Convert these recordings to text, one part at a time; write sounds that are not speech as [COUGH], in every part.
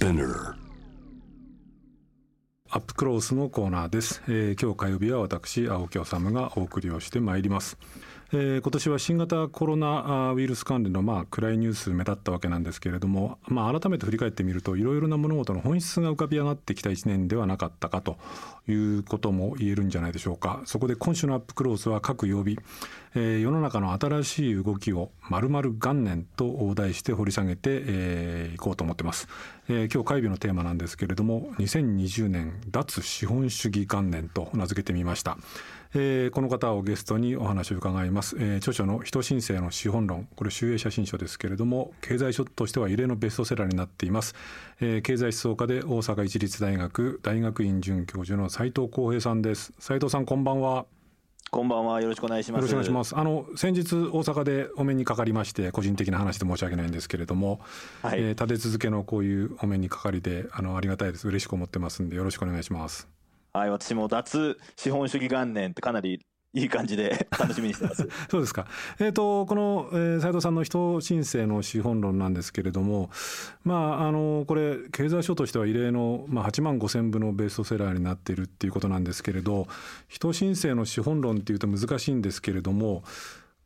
Spinner アップクロースのコーナーです、えー、今日火曜日は私青木治がお送りをしてまいります。えー、今年は新型コロナウイルス関連のまあ暗いニュース目立ったわけなんですけれども、まあ、改めて振り返ってみるといろいろな物事の本質が浮かび上がってきた1年ではなかったかということも言えるんじゃないでしょうか。そこで今週のアップクロースは各曜日、えー、世の中の新しい動きをまる元年と題して掘り下げて、えー、こうと思ってます、えー、今日会議のテーマなんですけれども2020年脱資本主義元年と名付けてみました。えー、この方をゲストにお話を伺います、えー、著書の人申請の資本論。これ集英写真書ですけれども経済書としては異例のベストセラーになっています、えー、経済思想家で大阪市立大学大学院准教授の斉藤浩平さんです。斉藤さんこんばんは。こんばんは。よろしくお願いします。よろしくお願いします。あの先日大阪でお目にかかりまして個人的な話で申し訳ないんですけれども、はい、えー、立て続けのこういうお目にかかりであのありがたいです。嬉しく思ってますんでよろしくお願いしますはい、私も脱資本主義元年ってかなりいい感じで [LAUGHS] 楽しみにしてます。[LAUGHS] そうですか。えっ、ー、と、この、えー、斉藤さんの人申請の資本論なんですけれども、まあ、あの、これ、経済書としては異例の、まあ、8万5千部のベストセラーになっているっていうことなんですけれど、人申請の資本論っていうと難しいんですけれども、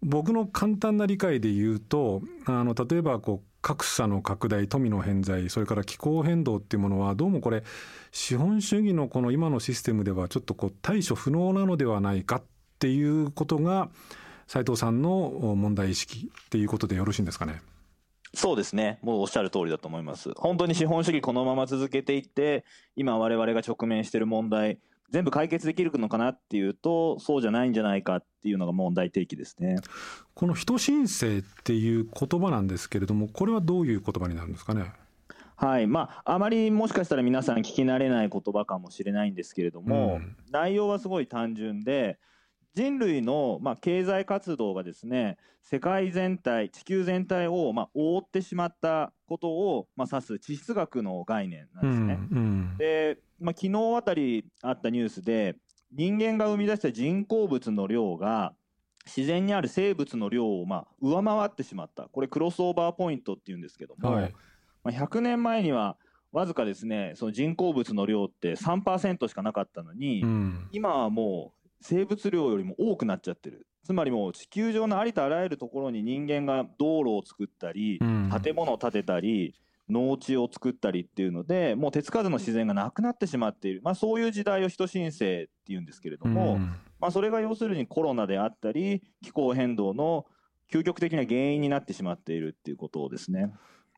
僕の簡単な理解で言うと、あの、例えば、こう、格差の拡大、富の偏在、それから気候変動っていうものは、どうもこれ、資本主義のこの今のシステムではちょっとこう対処不能なのではないかっていうことが、斉藤さんの問題意識っていうことでよろしいんですかね？そうですね。もうおっしゃる通りだと思います。本当に資本主義このまま続けていって、今我々が直面している問題、全部解決できるのかなっていうとそうじゃないんじゃないかっていうのが問題提起ですね。この人申請っていう言葉なんですけれどもこれはどういう言葉になるんですかね？はい。まあ、あまりもしかしたら皆さん聞き慣れない言葉かもしれないんですけれども、うん、内容はすごい単純で人類の、まあ、経済活動がですね世界全体地球全体を、まあ、覆ってしまったことを、まあ、指す地質学の概念なんですね。うんうん、でまあ、昨日あたりあったニュースで人間が生み出した人工物の量が自然にある生物の量をまあ上回ってしまった。これクロスオーバーポイントっていうんですけども、はい、まあ、100年前にはわずかですねその人工物の量って3%しかなかったのに、うん、今はもう生物量よりも多くなっちゃってる。つまりもう地球上のありとあらゆるところに人間が道路を作ったり、うん、建物を建てたり農地を作ったりっていうのでもう手つかずの自然がなくなってしまっている、まあ、そういう時代を人申請っていうんですけれども、うん、まあ、それが要するにコロナであったり気候変動の究極的な原因になってしまっているっていうことですね。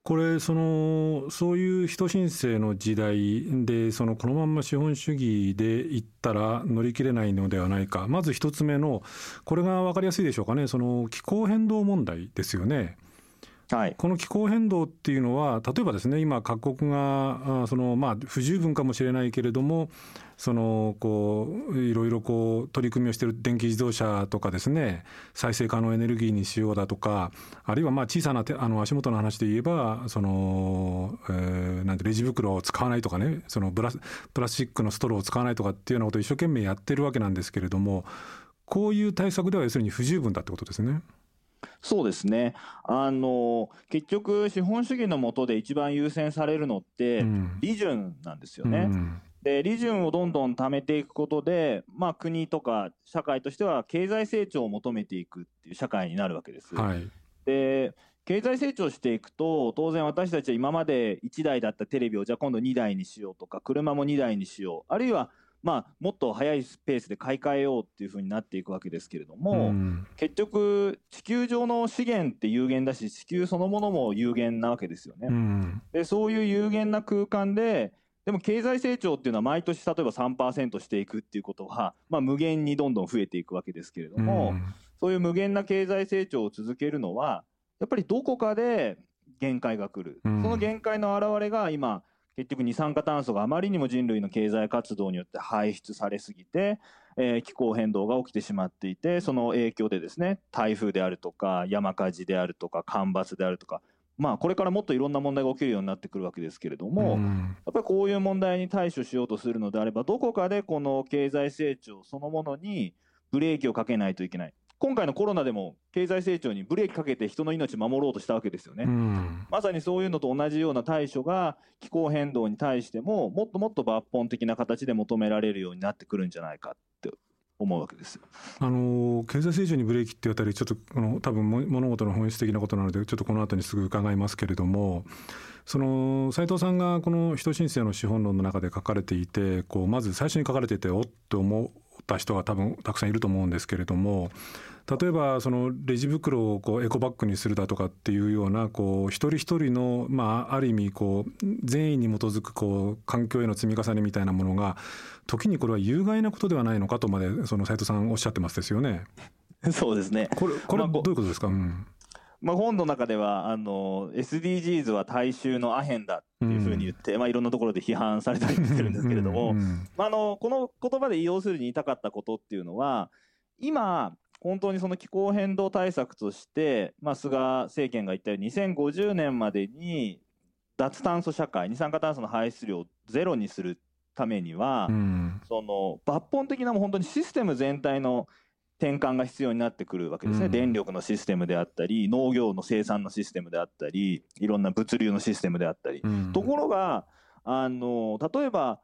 これそのそういう人申請の時代でそのこのまま資本主義でいったら乗り切れないのではないかまず1つ目のこれが分かりやすいでしょうかねその気候変動問題ですよね。はい、この気候変動っていうのは例えばですね今各国があそのまあ不十分かもしれないけれどもそのこういろいろこう取り組みをしている電気自動車とかですね再生可能エネルギーにしようだとかあるいはまあ小さなあの足元の話で言えばその、えー、なんてレジ袋を使わないとかねそのブラスプラスチックのストローを使わないとかっていうようなことを一生懸命やってるわけなんですけれどもこういう対策では要するに不十分だってことですね。そうですねあの結局資本主義の下で一番優先されるのって利潤なんですよね。うん、で利潤をどんどん貯めていくことで、まあ、国とか社会としては経済成長を求めていくっていう社会になるわけです。はい、で経済成長していくと当然私たちは今まで1台だったテレビをじゃあ今度2台にしようとか車も2台にしようあるいはまあ、もっと早いペースで買い替えようっていうふうになっていくわけですけれども、うん、結局地球上の資源って有限だし地球そのものも有限なわけですよね。うん、でそういう有限な空間ででも経済成長っていうのは毎年例えば3%していくっていうことは、まあ、無限にどんどん増えていくわけですけれども、うん、そういう無限な経済成長を続けるのはやっぱりどこかで限界が来る、その限界の表れが今結局二酸化炭素があまりにも人類の経済活動によって排出されすぎて、えー、気候変動が起きてしまっていてその影響でですね台風であるとか山火事であるとか干ばつであるとかまあこれからもっといろんな問題が起きるようになってくるわけですけれども、うん、やっぱりこういう問題に対処しようとするのであればどこかでこの経済成長そのものにブレーキをかけないといけない今回のコロナでも経済成長にブレーキかけて人の命守ろうとしたわけですよね、うん、まさにそういうのと同じような対処が気候変動に対してももっともっと抜本的な形で求められるようになってくるんじゃないかって思うわけですあの経済成長にブレーキっていうあたりちょっとこの多分物事の本質的なことなのでちょっとこの後にすぐ伺いますけれどもその斉藤さんがこの人申請の資本論の中で書かれていてこうまず最初に書かれていておっと思った人が多分たくさんいると思うんですけれども例えばそのレジ袋をこうエコバッグにするだとかっていうようなこう一人一人のまあある意味こう善意に基づくこう環境への積み重ねみたいなものが時にこれは有害なことではないのかとまでその斉藤さんおっしゃってますですよね。そうですね。これこれどういうことですか？うんまあ、本の中ではあの SDGs は大衆のアヘンだっていうふうに言って、うん、まあ、いろんなところで批判されたりしてるんですけれども、まあ、あのこの言葉で要するに言いたかったことっていうのは今本当にその気候変動対策として、まあ、菅政権が言ったように2050年までに脱炭素社会二酸化炭素の排出量をゼロにするためには、うん、その抜本的なもう本当にシステム全体の転換が必要になってくるわけですね、うん、電力のシステムであったり農業の生産のシステムであったりいろんな物流のシステムであったり、うん、ところがあの例えば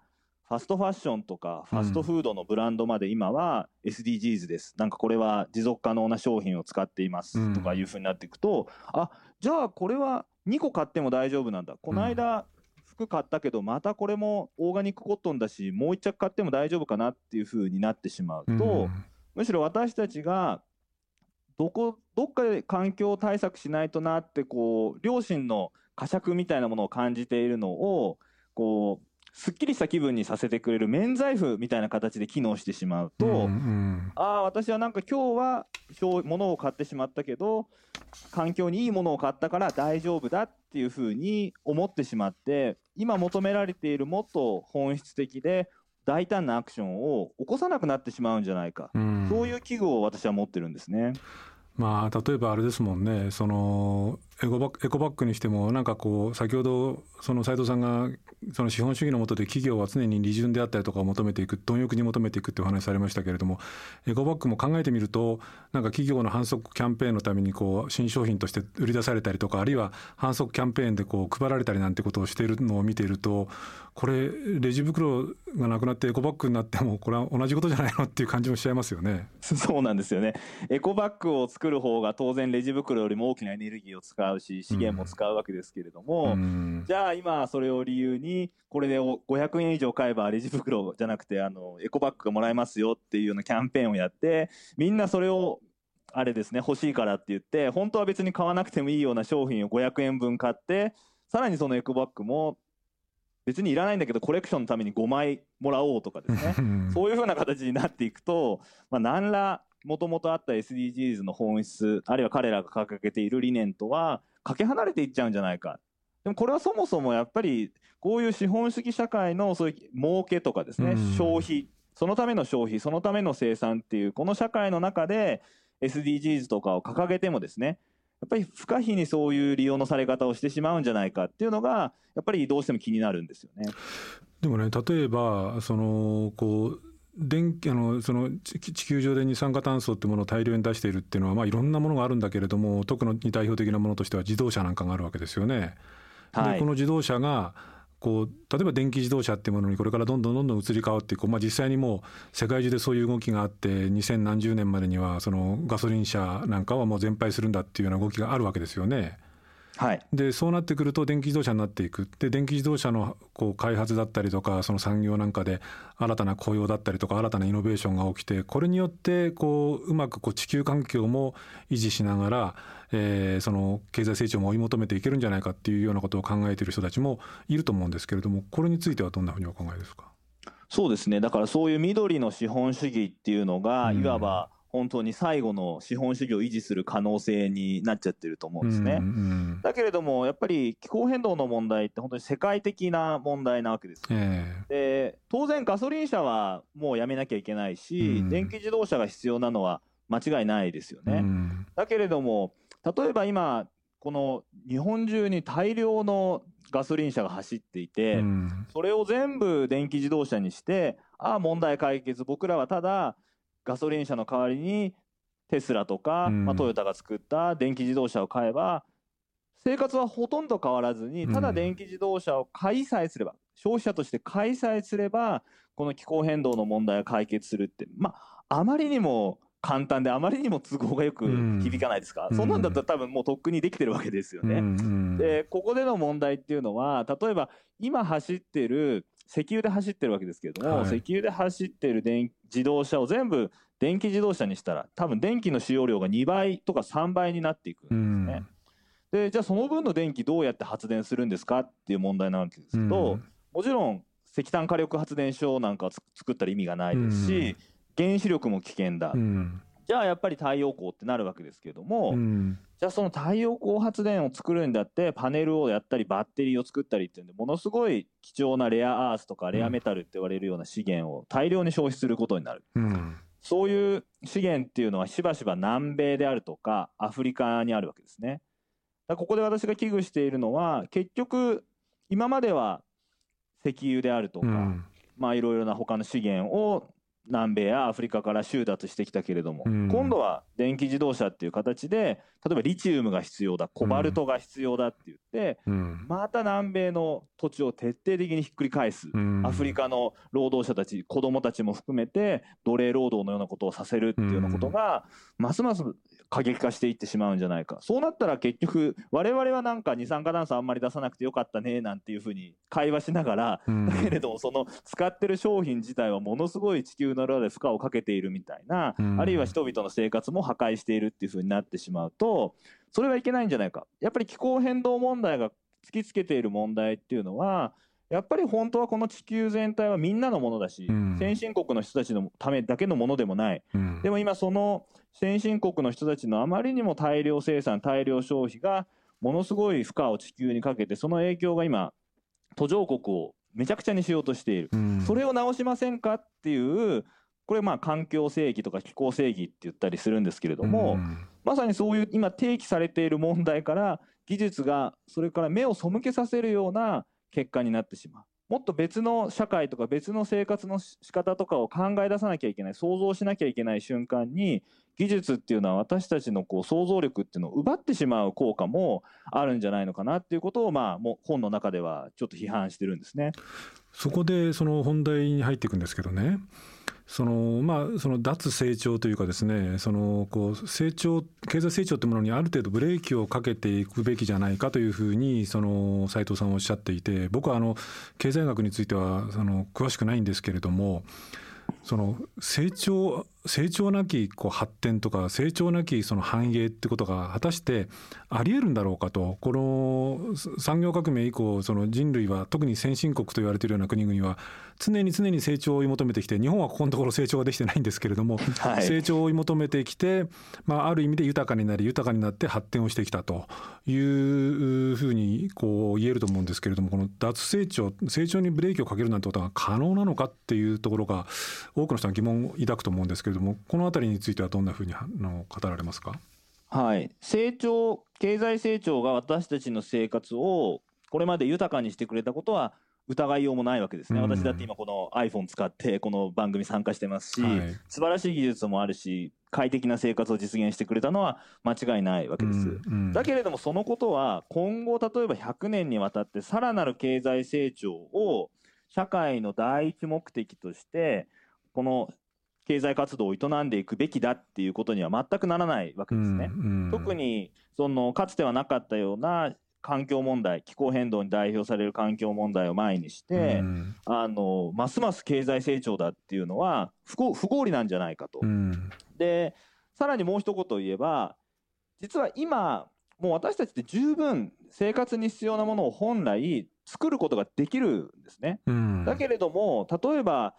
ファストファッションとかファストフードのブランドまで今は SDGs です、なんかこれは持続可能な商品を使っていますとかいうふうになっていくと、うん、あじゃあこれは2個買っても大丈夫なんだ。この間、服買ったけどまたこれもオーガニックコットンだしもう1着買っても大丈夫かなっていうふうになってしまうと、うん、むしろ私たちがどこどっかで環境対策しないとなってこう良心の呵責みたいなものを感じているのをこうすっきりした気分にさせてくれる免罪符みたいな形で機能してしまうと、うんうん、ああ私はなんか今日は物を買ってしまったけど環境にいいものを買ったから大丈夫だっていうふうに思ってしまって今求められているもっと本質的で大胆なアクションを起こさなくなってしまうんじゃないか、うん、そういう危惧を私は持ってるんですね。まあ、例えばあれですもんね。そのエコバッエコバッグにしてもなんかこう先ほどその斉藤さんがその資本主義の下で企業は常に利潤であったりとかを求めていく貪欲に求めていくっていうお話されましたけれどもエコバッグも考えてみるとなんか企業の反則キャンペーンのためにこう新商品として売り出されたりとかあるいは反則キャンペーンでこう配られたりなんてことをしているのを見ているとこれレジ袋がなくなってエコバッグになってもこれは同じことじゃないのっていう感じもしちゃいますよね。[LAUGHS] そうなんですよねエコバッグを作る方が当然レジ袋よりも大きなエネルギーを使うし資源も使うわけですけれども、うん、じゃあ今それを理由にこれで500円以上買えばレジ袋じゃなくてあのエコバッグがもらえますよっていうようなキャンペーンをやってみんなそれをあれですね欲しいからって言って本当は別に買わなくてもいいような商品を500円分買ってさらにそのエコバッグも別にいらないんだけどコレクションのために5枚もらおうとかですね。[LAUGHS] そういうふうな形になっていくと、まあ、何らもともとあった SDGs の本質あるいは彼らが掲げている理念とはかけ離れていっちゃうんじゃないか。でもこれはそもそもやっぱりこういう資本主義社会のそういう儲けとかですね、消費そのための消費そのための生産っていうこの社会の中で SDGs とかを掲げてもですねやっぱり不可避にそういう利用のされ方をしてしまうんじゃないかっていうのがやっぱりどうしても気になるんですよね。でもね例えばそのこう電あのその地球上で二酸化炭素っていうものを大量に出しているっていうのは、まあ、いろんなものがあるんだけれども特に代表的なものとしては自動車なんかがあるわけですよね。はい、でこの自動車がこう例えば電気自動車っていうものにこれからどんどんどんどん移り変わっていく、まあ、実際にもう世界中でそういう動きがあって20何十年までにはそのガソリン車なんかはもう全廃するんだっていうような動きがあるわけですよね。はい、でそうなってくると電気自動車になっていく。で電気自動車のこう開発だったりとかその産業なんかで新たな雇用だったりとか新たなイノベーションが起きてこれによってこううまくこう地球環境も維持しながら、えー、その経済成長も追い求めていけるんじゃないかっていうようなことを考えている人たちもいると思うんですけれどもこれについてはどんなふうにお考えですか？そうですね。だからそういう緑の資本主義っていうのが、いわば、本当に最後の資本主義を維持する可能性になっちゃってると思うんですね。うんうん、だけれどもやっぱり気候変動の問題って本当に世界的な問題なわけです。えー、で当然ガソリン車はもうやめなきゃいけないし、うん、電気自動車が必要なのは間違いないですよね。うん、だけれども例えば今この日本中に大量のガソリン車が走っていて、うん、それを全部電気自動車にしてああ問題解決僕らはただガソリン車の代わりにテスラとか、まあ、トヨタが作った電気自動車を買えば生活はほとんど変わらずにただ電気自動車を買いさえすれば、消費者として買いさえすればこの気候変動の問題が解決するってまああまりにも簡単であまりにも都合がよく響かないですか、うん、そんなんだったら多分もうとっくにできてるわけですよね。うん。うん、でここでの問題っていうのは例えば今走ってる石油で走ってるわけですけれども、はい、石油で走ってる電自動車を全部電気自動車にしたら多分電気の使用量が2倍とか3倍になっていくんですね。うん、でじゃあその分の電気どうやって発電するんですかっていう問題なわけですけど、うん、もちろん石炭火力発電所なんか作ったら意味がないですし、原子力も危険だ。じゃあやっぱり太陽光ってなるわけですけれども、うん、じゃあその太陽光発電を作るんだってパネルをやったりバッテリーを作ったりっていうんでものすごい貴重なレアアースとかレアメタルって言われるような資源を大量に消費することになる、うん、そういう資源っていうのはしばしば南米であるとかアフリカにあるわけですね。ここで私が危惧しているのは結局今までは石油であるとか、うん、まあいろいろな他の資源を南米やアフリカから収奪してきたけれども、うん、今度は電気自動車っていう形で例えばリチウムが必要だコバルトが必要だって言って、うん、また南米の土地を徹底的にひっくり返す、うん、アフリカの労働者たち子どもたちも含めて奴隷労働のようなことをさせるっていうようなことが、ますます過激化していってしまうんじゃないか。そうなったら結局我々はなんか二酸化炭素あんまり出さなくてよかったねなんていうふうに会話しながら、だけれどもその使ってる商品自体はものすごい地球の裏で負荷をかけているみたいな、あるいは人々の生活も破壊しているっていうふうになってしまうとそれはいけないんじゃないか。やっぱり気候変動問題が突きつけている問題っていうのはやっぱり本当はこの地球全体はみんなのものだし、うん、先進国の人たちのためだけのものでもない、うん、でも今その先進国の人たちのあまりにも大量生産大量消費がものすごい負荷を地球にかけてその影響が今途上国をめちゃくちゃにしようとしている、うん、それを直しませんかっていうこれまあ環境正義とか気候正義って言ったりするんですけれども、まさにそういう今提起されている問題から技術がそれから目を背けさせるような結果になってしまう。もっと別の社会とか別の生活の仕方とかを考え出さなきゃいけない想像しなきゃいけない瞬間に技術っていうのは私たちのこう想像力っていうのを奪ってしまう効果もあるんじゃないのかなっていうことをまあもう本の中ではちょっと批判してるんですね。そこでその本題に入っていくんですけどねそのまあその脱成長というかですねそのこう成長経済成長というものにある程度ブレーキをかけていくべきじゃないかというふうにその斉藤さんはおっしゃっていて僕はあの経済学についてはその詳しくないんですけれどもその成長成長なきこう発展とか成長なきその繁栄ってことが果たしてありえるんだろうかと。この産業革命以降その人類は特に先進国と言われているような国々は常に常に成長を追い求めてきて日本はここのところ成長ができてないんですけれども、はい、成長を追い求めてきて、まあ、ある意味で豊かになり豊かになって発展をしてきたというふうにこう言えると思うんですけれどもこの脱成長成長にブレーキをかけるなんてことが可能なのかっていうところが多くの人は疑問を抱くと思うんですけれどもこの辺りについてはどんなふうにの語られますか？はい、成長経済成長が私たちの生活をこれまで豊かにしてくれたことは疑いようもないわけですね、うん、私だって今この iPhone 使ってこの番組参加してますし、はい、素晴らしい技術もあるし快適な生活を実現してくれたのは間違いないわけです、うんうん、だけれどもそのことは今後例えば100年にわたってさらなる経済成長を社会の第一目的としてこの経済活動を営んでいくべきだっていうことには全くならないわけですね。うんうん、特にそのかつてはなかったような環境問題気候変動に代表される環境問題を前にして、うん、あのますます経済成長だっていうのは不不合理なんじゃないかと。うん、でさらにもう一言言えば実は今もう私たちって十分生活に必要なものを本来作ることができるんですね。うん、だけれども例えば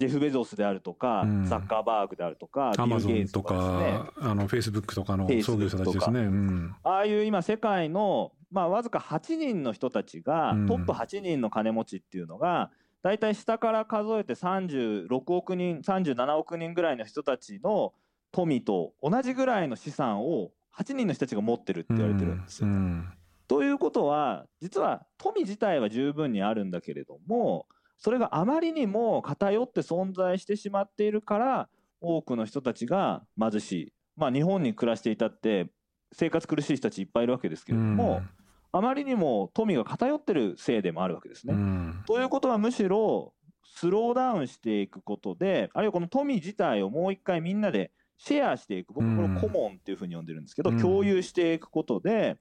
ジェフ・ベゾスであるとか、うん、ザッカーバーグであるとか、アマゾンとか、あのフェイスブックとかの創業者たちですね。うん、ああいう今、世界の、まあ、わずか8人の人たちが、トップ8人の金持ちっていうのが、大体下から数えて36億人、37億人ぐらいの人たちの富と同じぐらいの資産を8人の人たちが持ってるって言われてるんですよ。ということは、実は富自体は十分にあるんだけれども、それがあまりにも偏って存在してしまっているから多くの人たちが貧しい。まあ、日本に暮らしていたって生活苦しい人たちいっぱいいるわけですけれども、あまりにも富が偏ってるせいでもあるわけですね。ということはむしろスローダウンしていくことであるいはこの富自体をもう一回みんなでシェアしていく僕これコモンっていうふうに呼んでるんですけど、共有していくことで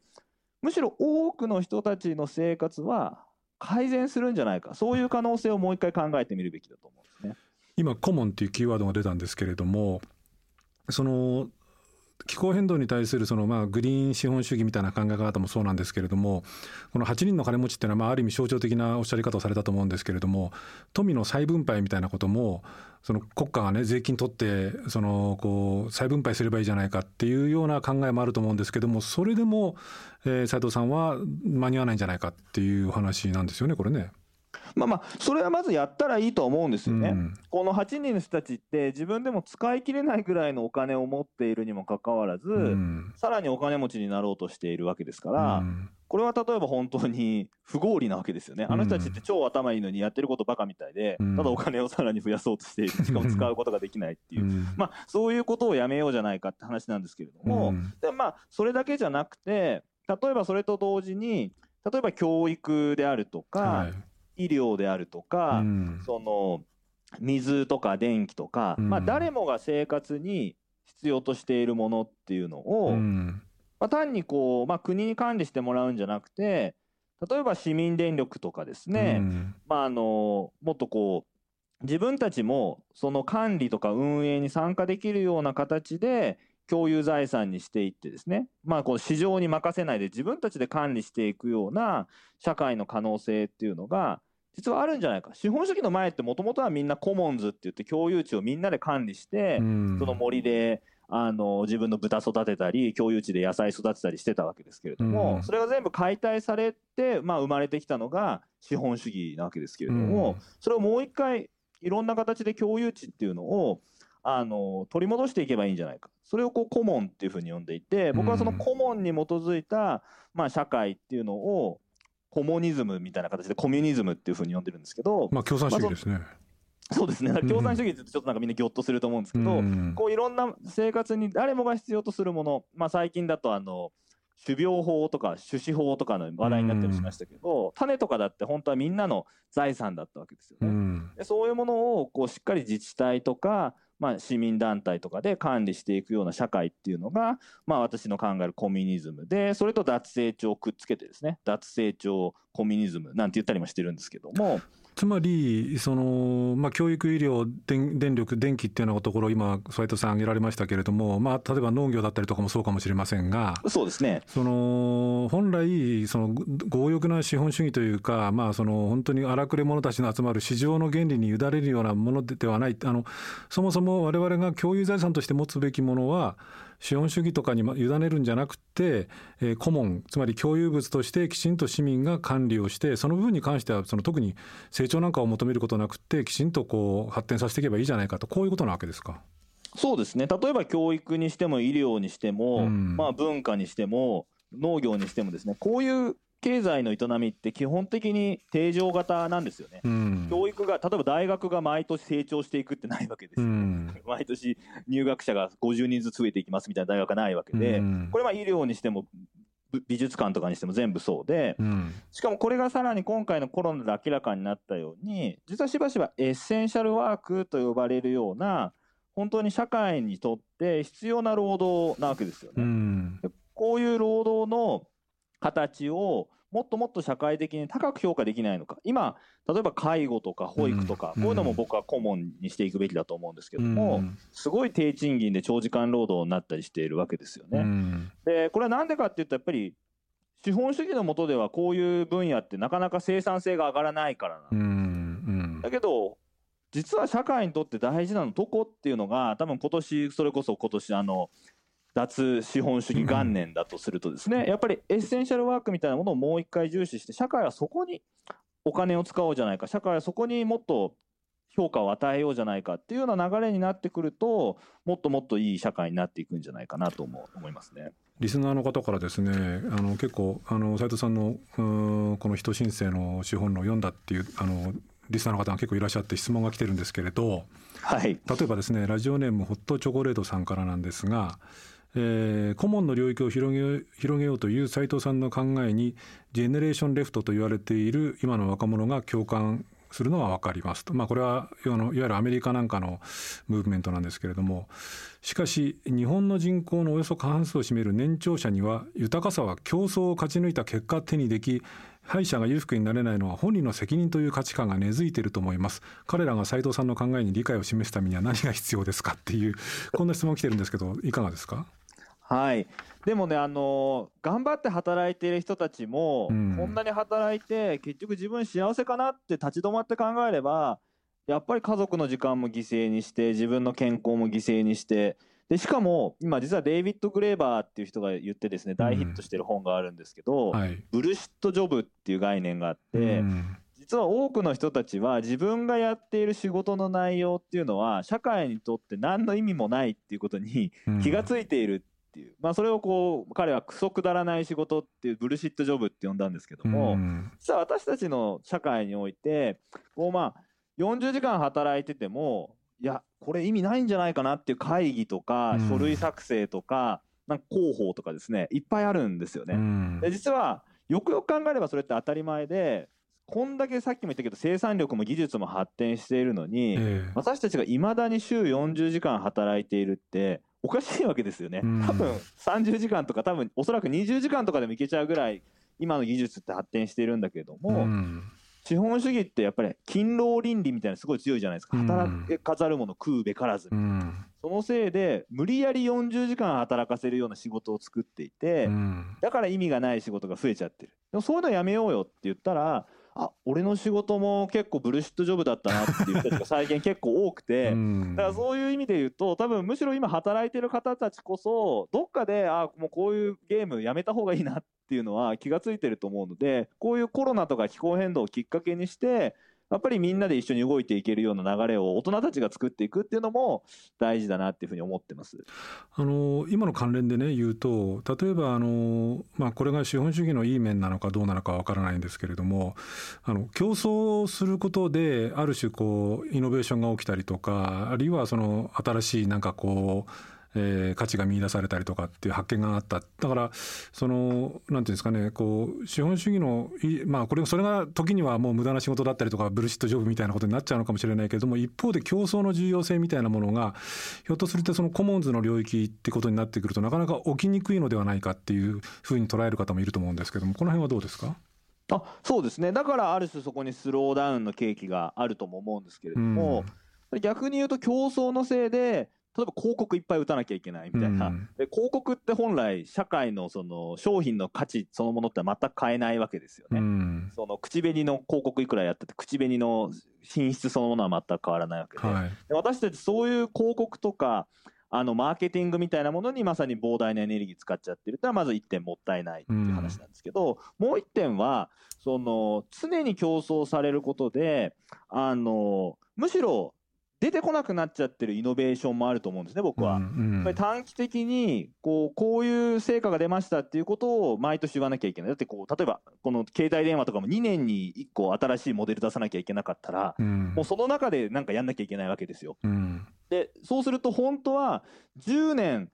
むしろ多くの人たちの生活は改善するんじゃないかそういう可能性をもう一回考えてみるべきだと思うんですね。今コモンっていうキーワードが出たんですけれどもその気候変動に対するそのまあグリーン資本主義みたいな考え方もそうなんですけれどもこの8人の金持ちっていうのはまあある意味象徴的なおっしゃり方をされたと思うんですけれども富の再分配みたいなこともその国家がね税金取ってそのこう再分配すればいいじゃないかっていうような考えもあると思うんですけどもそれでも、え、斉藤さんは間に合わないんじゃないかっていう話なんですよねこれね。まあまあそれはまずやったらいいと思うんですよね、うん、この8人の人たちって自分でも使い切れないぐらいのお金を持っているにもかかわらず、うん、さらにお金持ちになろうとしているわけですから、うん、これは例えば本当に不合理なわけですよね。あの人たちって超頭いいのにやってることばかみたいで、ただお金をさらに増やそうとしているしかも使うことができないっていう、まあそういうことをやめようじゃないかって話なんですけれども、でまあそれだけじゃなくて例えばそれと同時に例えば教育であるとか、はい医療であるとか、うん、その水とか電気とか、うん、まあ、誰もが生活に必要としているものっていうのを、うん、まあ、単にこう、まあ、国に管理してもらうんじゃなくて例えば市民電力とかですね、まあ、あのもっとこう自分たちもその管理とか運営に参加できるような形で共有財産にしていってですね、まあ、この市場に任せないで自分たちで管理していくような社会の可能性っていうのが実はあるんじゃないか。資本主義の前ってもともとはみんなコモンズって言って共有地をみんなで管理して、その森であの自分の豚育てたり共有地で野菜育てたりしてたわけですけれども、それが全部解体されて、まあ、生まれてきたのが資本主義なわけですけれども、それをもう一回いろんな形で共有地っていうのをあの取り戻していけばいいんじゃないか。それをこうコモンっていうふうに呼んでいて僕はそのコモンに基づいた、まあ、社会っていうのをコモニズムみたいな形でコミュニズムっていうふうに呼んでるんですけど、まあ、共産主義ですね。まあそうですね。共産主義ってちょっとなんかみんなぎょっとすると思うんですけど、うん、こういろんな生活に誰もが必要とするもの、まあ、最近だとあの種苗法とか種子法とかの話題になったりしましたけど、うん、種とかだって本当はみんなの財産だったわけですよね。うん、でそういうものをこうしっかり自治体とかまあ、市民団体とかで管理していくような社会っていうのが、まあ、私の考えるコミュニズムでそれと脱成長をくっつけてですね脱成長コミュニズムなんて言ったりもしてるんですけども。つまりその、まあ、教育医療電電力電気っていうようなところ今斉藤さん挙げられましたけれども、まあ、例えば農業だったりとかもそうかもしれませんがそうですね。その本来その強欲な資本主義というか、まあ、その本当に荒くれ者たちの集まる市場の原理に委ねるようなものではない。あのそもそも我々が共有財産として持つべきものは資本主義とかに委ねるんじゃなくて、えー、コモンつまり共有物としてきちんと市民が管理をしてその部分に関してはその特に成長なんかを求めることなくてきちんとこう発展させていけばいいじゃないかと。こういうことなわけですか？そうですね。例えば教育にしても医療にしても、うん、まあ、文化にしても農業にしてもですね。こういう経済の営みって基本的に定常型なんですよね、うん、教育が例えば大学が毎年成長していくってないわけですよ、うん、毎年入学者が50人ずつ増えていきますみたいな大学がないわけで、うん、これは医療にしても美術館とかにしても全部そうで、しかもこれがさらに今回のコロナで明らかになったように実はしばしばエッセンシャルワークと呼ばれるような本当に社会にとって必要な労働なわけですよね。こういう労働の形をもっともっと社会的に高く評価できないのか。今例えば介護とか保育とか、こういうのも僕は顧問にしていくべきだと思うんですけども、すごい低賃金で長時間労働になったりしているわけですよね。でこれは何でかっていうとやっぱり資本主義の下ではこういう分野ってなかなか生産性が上がらないからなんだけど実は社会にとって大事なのどこっていうのが多分今年それこそ今年あの脱資本主義元年だとするとですね、やっぱりエッセンシャルワークみたいなものをもう一回重視して社会はそこにお金を使おうじゃないか社会はそこにもっと評価を与えようじゃないかっていうような流れになってくるともっともっといい社会になっていくんじゃないかなと思思いますね。リスナーの方からですねあの結構あの斉藤さんのこの人申請の資本論を読んだっていうあのリスナーの方が結構いらっしゃって質問が来てるんですけれど、はい、例えばですねラジオネームホットチョコレートさんからなんですが、えー、顧問の領域を広げ広げようという斉藤さんの考えにジェネレーションレフトと言われている今の若者が共感するのは分かりますと、まあ、これはいわゆるアメリカなんかのムーブメントなんですけれども。しかし日本の人口のおよそ過半数を占める年長者には豊かさは競争を勝ち抜いた結果手にでき敗者が裕福になれないのは本人の責任という価値観が根付いていると思います。彼らが斉藤さんの考えに理解を示すためには何が必要ですかっていうこんな質問来てるんですけどいかがですか？はい。でもね、あのー、頑張って働いている人たちも、うん、こんなに働いて、結局自分幸せかなって立ち止まって考えれば、やっぱり家族の時間も犠牲にして、自分の健康も犠牲にして、でしかも今実はデイビッド・グレーバーっていう人が言ってですね大ヒットしてる本があるんですけど、うんはい、ブルシットジョブっていう概念があって、うん、実は多くの人たちは自分がやっている仕事の内容っていうのは社会にとって何の意味もないっていうことに気が付いているっていう、まあ、それをこう彼はクソくだらない仕事っていうブルシットジョブって呼んだんですけども、うん、実は私たちの社会においてこうまあ40時間働いててもいやこれ意味ないんじゃないかなっていう会議とか、書類作成とかなんか広報とかですねいっぱいあるんですよね。うん、で実はよくよく考えればそれって当たり前でこんだけさっきも言ったけど生産力も技術も発展しているのに、えー、私たちがいまだに週40時間働いているっておかしいわけですよね。多分30時間とか多分おそらく20時間とかでもいけちゃうぐらい今の技術って発展しているんだけども、資本主義ってやっぱり勤労倫理みたいなすごい強いじゃないですか。働かざる者食うべからず、そのせいで無理やり40時間働かせるような仕事を作っていて、だから意味がない仕事が増えちゃってる。でもそういうのやめようよって言ったらあ俺の仕事も結構ブルシットジョブだったなっていう人たちが最近結構多くて [LAUGHS] だからそういう意味で言うと多分むしろ今働いてる方たちこそどっかであもうこういうゲームやめた方がいいなっていうのは気が付いてると思うのでこういうコロナとか気候変動をきっかけにしてやっぱりみんなで一緒に動いていけるような流れを大人たちが作っていくっていうのも大事だなっていうふうに思ってます。あの今の関連でね言うと例えばあの、まあ、これが資本主義のいい面なのかどうなのかわからないんですけれどもあの競争することである種こうイノベーションが起きたりとかあるいはその新しいなんかこうえー、価値が見出されたりとかっていう発見があった。だからそのなんていうんですかねこう資本主義のまあこれそれが時にはもう無駄な仕事だったりとかブルシットジョブみたいなことになっちゃうのかもしれないけれども一方で競争の重要性みたいなものがひょっとするとそのコモンズの領域ってことになってくるとなかなか起きにくいのではないかっていうふうに捉える方もいると思うんですけどもこの辺はどうですかあそうですね。だからある種そこにスローダウンの契機があるとも思うんですけれども、うん、逆に言うと競争のせいで例えば広告いっぱい打たなきゃいけないみたいな、うん、で広告って本来社会のその商品の価値そのものって全く変えないわけですよね、うん、その口紅の広告いくらやってて口紅の品質そのものは全く変わらないわけで。はい、で私たちそういう広告とかあのマーケティングみたいなものにまさに膨大なエネルギー使っちゃってるってのはまず1点もったいないっていう話なんですけど、うん、もう1点はその常に競争されることであのむしろ出てこなくなっちゃってるイノベーションもあると思うんですね、僕は。うんうん、短期的にこうこういう成果が出ましたっていうことを毎年言わなきゃいけない。だってこう例えばこの携帯電話とかも2年に1個新しいモデル出さなきゃいけなかったら、うん、もうその中でなんかやんなきゃいけないわけですよ。うん、でそうすると本当は10年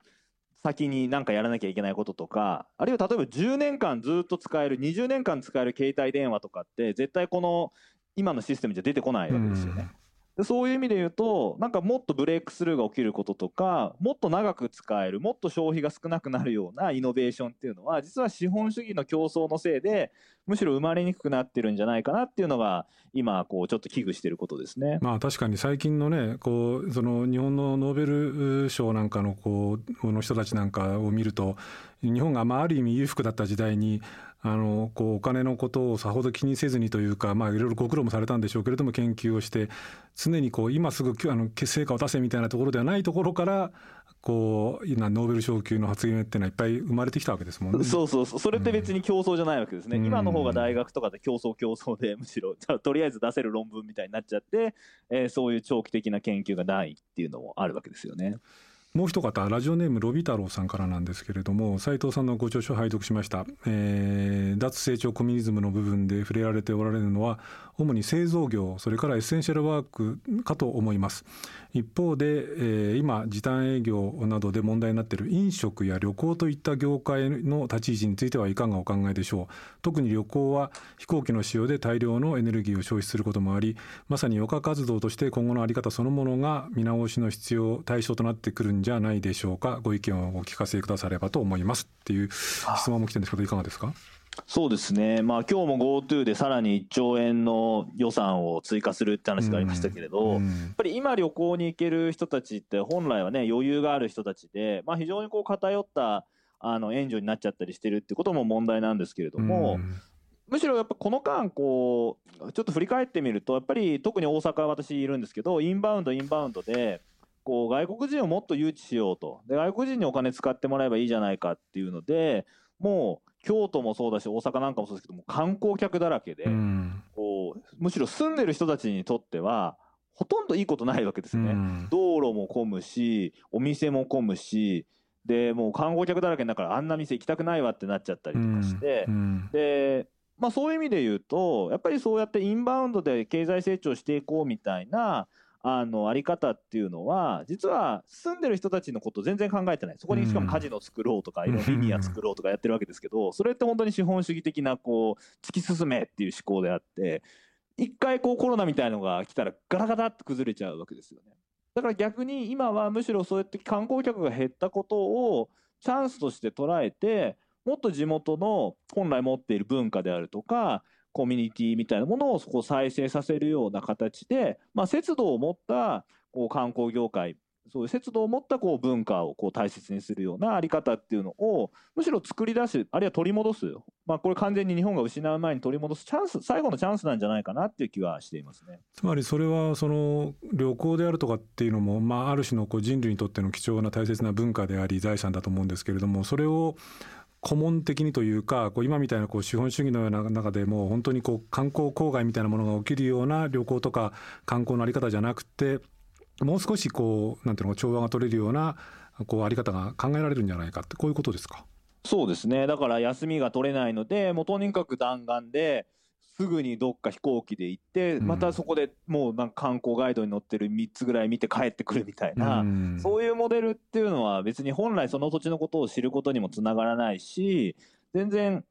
先に何かやらなきゃいけないこととかあるいは例えば10年間ずっと使える20年間使える携帯電話とかって絶対この今のシステムじゃ出てこないわけですよね。うんでそういう意味で言うとなんかもっとブレイクスルーが起きることとかもっと長く使えるもっと消費が少なくなるようなイノベーションっていうのは実は資本主義の競争のせいでむしろ生まれにくくなってるんじゃないかなっていうのが今こうちょっと危惧していることですね。まあ確かに最近のねこうその日本のノーベル賞なんかのこうの人たちなんかを見ると日本がまあある意味裕福だった時代にあのこうお金のことをさほど気にせずにというか、まあ、いろいろご苦労もされたんでしょうけれども研究をして常にこう今すぐあの成果を出せみたいなところではないところからこう今ノーベル賞級の発言っていうのはいっぱい生まれてきたわけですもんね。そうそうそれって別に競争じゃないわけですね。うん、今の方が大学とかで競争競争でむしろとりあえず出せる論文みたいになっちゃって、えー、そういう長期的な研究がないっていうのもあるわけですよね。もう一方ラジオネームロビ太郎さんからなんですけれども斉藤さんのご著書を拝読しました、えー、脱成長コミュニズムの部分で触れられておられるのは主に製造業それからエッセンシャルワークかと思います。一方で、えー、今時短営業などで問題になっている飲食や旅行といった業界の立ち位置についてはいかがお考えでしょう。特に旅行は飛行機の使用で大量のエネルギーを消費することもありまさに余暇活動として今後の在り方そのものが見直しの必要対象となってくるんじゃないでしょうか。ご意見をお聞かせくださればと思います。っていう質問も来てるんですけどいかがですか？そうですね、まあ今日も GoTo でさらに1兆円の予算を追加するって話がありましたけれど、やっぱり今、旅行に行ける人たちって、本来はね、余裕がある人たちで、まあ、非常にこう偏ったあの援助になっちゃったりしてるってことも問題なんですけれども、むしろやっぱこの間こう、ちょっと振り返ってみると、やっぱり特に大阪は私いるんですけど、インバウンド、インバウンドで、こう外国人をもっと誘致しようと。で、外国人にお金使ってもらえばいいじゃないかっていうので、もう京都もそうだし大阪なんかもそうですけども観光客だらけで、うん、こうむしろ住んでる人たちにとってはほとんどいいことないわけですね、うん、道路も混むしお店も混むしでもう観光客だらけになるからあんな店行きたくないわってなっちゃったりとかして、うん、でまあそういう意味で言うとやっぱりそうやってインバウンドで経済成長していこうみたいなあのあり方っていうのは実は住んでる人たちのこと全然考えてない。そこにしかもカジノ作ろうとかいろんなリニア作ろうとかやってるわけですけどそれって本当に資本主義的なこう突き進めっていう思考であって一回こうコロナみたいのが来たらガラガラって崩れちゃうわけですよね。だから逆に今はむしろそうやって観光客が減ったことをチャンスとして捉えてもっと地元の本来持っている文化であるとかコミュニティみたいなものをそこ再生させるような形で、まあ、節度を持ったこう観光業界そういう節度を持ったこう文化をこう大切にするようなあり方っていうのをむしろ作り出すあるいは取り戻す、まあ、これ完全に日本が失う前に取り戻すチャンス最後のチャンスなんじゃないかなっていう気はしていますね。つまりそれはその旅行であるとかっていうのも、まあ、ある種のこう人類にとっての貴重な大切な文化であり財産だと思うんですけれどもそれを顧問的にというかこう今みたいなこう資本主義のような中でも本当にこう観光郊外みたいなものが起きるような旅行とか観光のあり方じゃなくてもう少しこうなんていうの調和が取れるようなこうあり方が考えられるんじゃないかってこういうことですか？そうですね。だから休みが取れないのでもうとにかく弾丸ですぐにどっか飛行機で行って、またそこでもうなんか観光ガイドに載ってる3つぐらい見て帰ってくるみたいな、そういうモデルっていうのは別に本来その土地のことを知ることにもつながらないし全然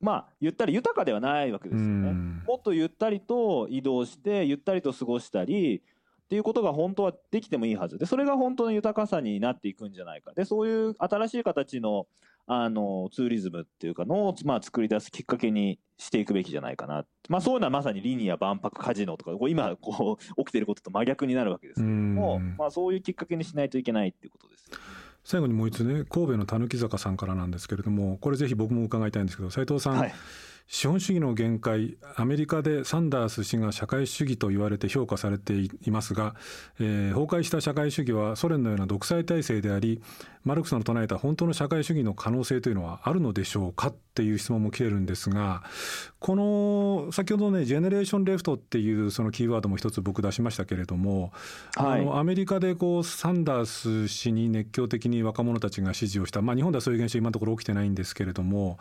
まあ言ったら豊かではないわけですよね。もっとゆったりと移動してゆったりと過ごしたりっていうことが本当はできてもいいはず。でそれが本当の豊かさになっていくんじゃないか。でそういう新しい形のあのツーリズムっていうかのを、まあ、作り出すきっかけにしていくべきじゃないかな、まあ、そういうのはまさにリニア万博カジノとか今こう起きてることと真逆になるわけですけども、まあ、そういうきっかけにしないといけないっていうことです。最後にもう一つね神戸のたぬき坂さんからなんですけれどもこれぜひ僕も伺いたいんですけど斉藤さん、はい資本主義の限界アメリカでサンダース氏が社会主義と言われて評価されていますが、えー、崩壊した社会主義はソ連のような独裁体制でありマルクスの唱えた本当の社会主義の可能性というのはあるのでしょうかっていう質問も来てるんですがこの先ほどねジェネレーションレフトっていうそのキーワードも一つ僕出しましたけれども、はい、あのアメリカでこうサンダース氏に熱狂的に若者たちが支持をした、まあ、日本ではそういう現象今のところ起きてないんですけれども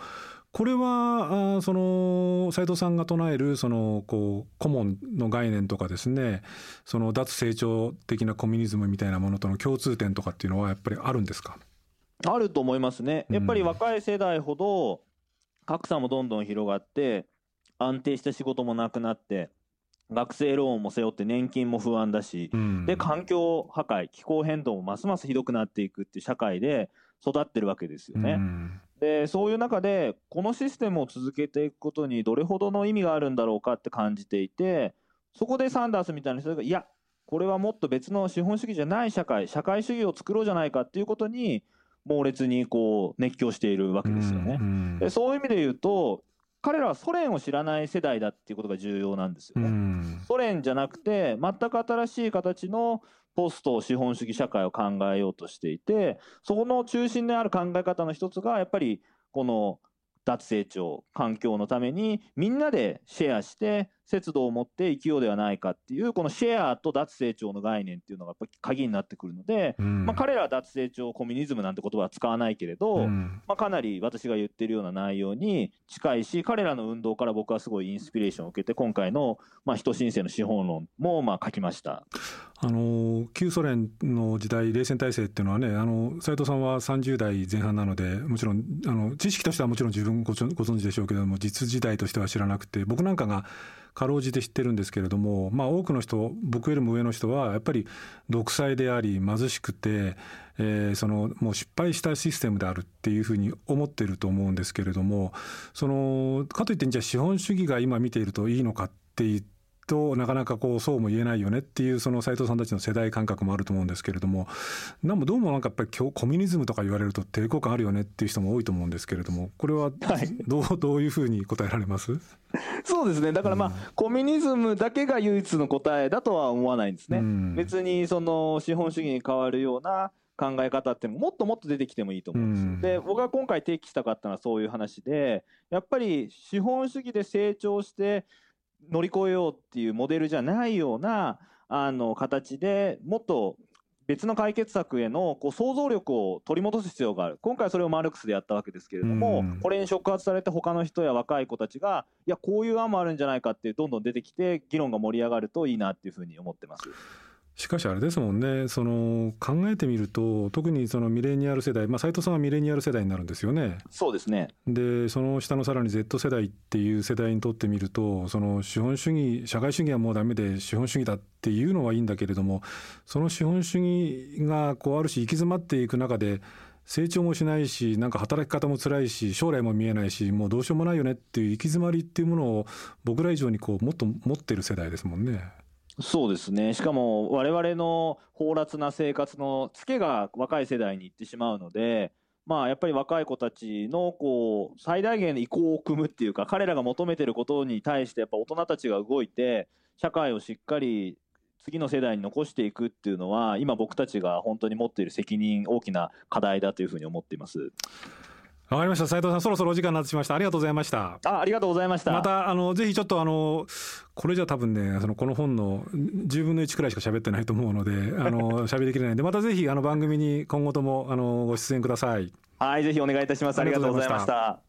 これはあその斉藤さんが唱えるそのこう顧問の概念とかですねその脱成長的なコミュニズムみたいなものとの共通点とかっていうのはやっぱりあるんですか？あると思いますね。やっぱり若い世代ほど格差もどんどん広がって安定した仕事もなくなって学生ローンも背負って年金も不安だし、うん、で環境破壊気候変動もますますひどくなっていくっていう社会で育ってるわけですよね。うんでそういう中でこのシステムを続けていくことにどれほどの意味があるんだろうかって感じていてそこでサンダースみたいな人がいやこれはもっと別の資本主義じゃない社会社会主義を作ろうじゃないかっていうことに猛烈にこう熱狂しているわけですよね。でそういう意味で言うと彼らはソ連を知らない世代だっていうことが重要なんですよね。ソ連じゃなくて全く新しい形のポスト資本主義社会を考えようとしていてそこの中心である考え方の一つがやっぱりこの脱成長環境のためにみんなでシェアして節度を持って生きようではないかっていうこのシェアと脱成長の概念っていうのがやっぱ鍵になってくるので、うん、まあ、彼らは脱成長コミュニズムなんて言葉は使わないけれど、うん、まあ、かなり私が言ってるような内容に近いし彼らの運動から僕はすごいインスピレーションを受けて今回の、まあ、人申請の資本論もまあ書きました。あの旧ソ連の時代冷戦体制っていうのはねあの斉藤さんは30代前半なのでもちろんあの知識としてはもちろん自分ご存知でしょうけども実時代としては知らなくて僕なんかがかろうじて知ってるんですけれども、まあ、多くの人僕よりも上の人はやっぱり独裁であり貧しくて、えー、そのもう失敗したシステムであるっていうふうに思ってると思うんですけれどもそのかといってじゃあ資本主義が今見ているといいのかって言ってとなかなかこうそうも言えないよねっていうその斉藤さんたちの世代感覚もあると思うんですけれどもでもどうもなんかやっぱりコミュニズムとか言われると抵抗感あるよねっていう人も多いと思うんですけれどもこれはどうはい、どういうふうに答えられます？[LAUGHS] そうですね。だからまあ、うん、コミュニズムだけが唯一の答えだとは思わないんですね。うん、別にその資本主義に変わるような考え方ってもっともっと出てきてもいいと思うんです、うん、で僕が今回提起したかったのはそういう話でやっぱり資本主義で成長して乗り越えようっていうモデルじゃないようなあの形でもっと別の解決策へのこう想像力を取り戻す必要がある今回それをマルクスでやったわけですけれども、これに触発されて他の人や若い子たちがいやこういう案もあるんじゃないかってどんどん出てきて議論が盛り上がるといいなっていうふうに思ってます。しかしあれですもんねその考えてみると特にそのミレニアル世代、まあ、斉藤さんはミレニアル世代になるんですよね。そうですねでその下のさらに Z 世代っていう世代にとってみるとその資本主義社会主義はもうダメで資本主義だっていうのはいいんだけれどもその資本主義がこうある種行き詰まっていく中で成長もしないしなんか働き方も辛いし将来も見えないしもうどうしようもないよねっていう行き詰まりっていうものを僕ら以上にこうもっと持ってる世代ですもんね。そうですね。しかも我々の放埓な生活のツケが若い世代に行ってしまうので、まあやっぱり若い子たちのこう最大限の意向を組むっていうか、彼らが求めてることに対してやっぱ大人たちが動いて、社会をしっかり次の世代に残していくっていうのは、今僕たちが本当に持っている責任、大きな課題だというふうに思っています。わかりました。斉藤さんそろそろお時間になってしまいました。ありがとうございました。あありがとうございました。またあのぜひちょっとあのこれじゃ多分ねそのこの本の10分の1くらいしか喋ってないと思うのであの [LAUGHS] 喋りきれないんでまたぜひあの番組に今後ともあのご出演ください。はいぜひお願いいたします。ありがとうございました。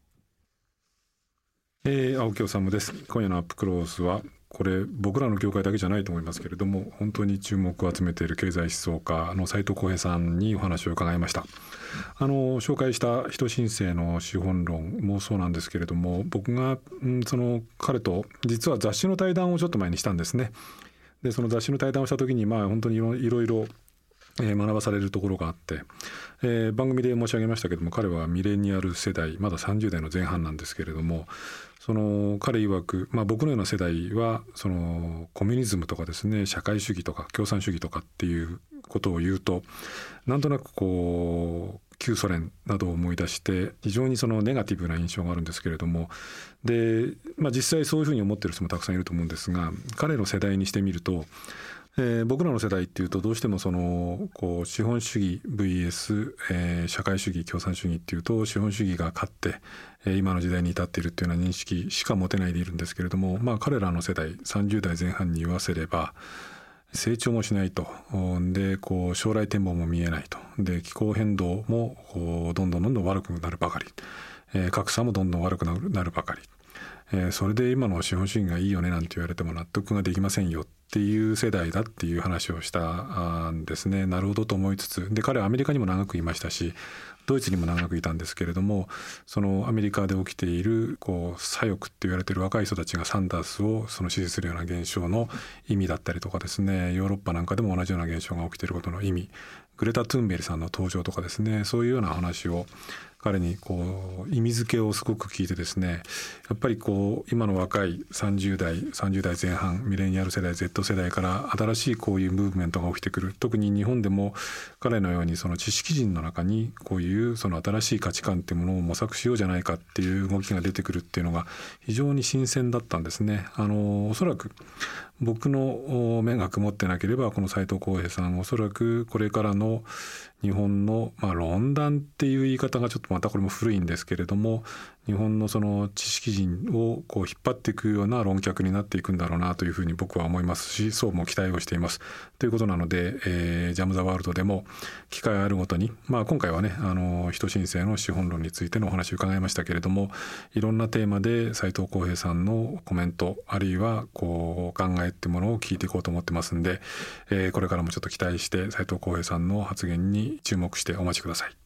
えー、青木治です。今夜のアップクロースはこれ僕らの業界だけじゃないと思いますけれども本当に注目を集めている経済思想家の斉藤浩平さんにお話を伺いました。あの紹介した人申請の資本論もそうなんですけれども僕が、その彼と実は雑誌の対談をちょっと前にしたんですね。でその雑誌の対談をした時にまあ本当にいろいろ学ばされるところがあって、えー、番組で申し上げましたけども彼はミレニアル世代まだ30代の前半なんですけれどもその彼曰く、まあ、僕のような世代はそのコミュニズムとかですね社会主義とか共産主義とかっていうことを言うとなんとなくこう旧ソ連などを思い出して非常にそのネガティブな印象があるんですけれどもで、まあ、実際そういうふうに思ってる人もたくさんいると思うんですが彼の世代にしてみるとえー、僕らの世代っていうとどうしてもそのこう資本主義 VS、えー、社会主義共産主義っていうと資本主義が勝って、えー、今の時代に至っているっていうような認識しか持てないでいるんですけれどもまあ彼らの世代30代前半に言わせれば成長もしないと。でこう将来展望も見えないと。で気候変動もこうどんどんどんどん悪くなるばかり、えー、格差もどんどん悪くなるばかり、えー、それで今の資本主義がいいよねなんて言われても納得ができませんよ。ていう世代だっていう話をしたんですね。なるほどと思いつつで彼はアメリカにも長くいましたしドイツにも長くいたんですけれどもそのアメリカで起きているこう左翼って言われてる若い人たちがサンダースをその支持するような現象の意味だったりとかですねヨーロッパなんかでも同じような現象が起きていることの意味グレタ・トゥンベリさんの登場とかですねそういうような話を彼にこう意味付けをすごく聞いてですねやっぱりこう今の若い30代30代前半ミレニアル世代 Z 世代から新しいこういうムーブメントが起きてくる特に日本でも彼のようにその知識人の中にこういうその新しい価値観っていうものを模索しようじゃないかっていう動きが出てくるっていうのが非常に新鮮だったんですね。あのおそらく僕の目が曇ってなければこの斉藤浩平さんおそらくこれからの日本の、まあ、論壇っていう言い方がちょっとまたこれも古いんですけれども日本のその知識人をこう引っ張っていくような論客になっていくんだろうなというふうに僕は思いますしそうも期待をしています。ということなので、えー、ジャム・ザ・ワールドでも機会あるごとに、まあ、今回はねあの人申請の資本論についてのお話を伺いましたけれどもいろんなテーマで斉藤浩平さんのコメントあるいはこう考えっていうものを聞いていこうと思ってますんで、えー、これからもちょっと期待して斉藤浩平さんの発言に注目してお待ちください。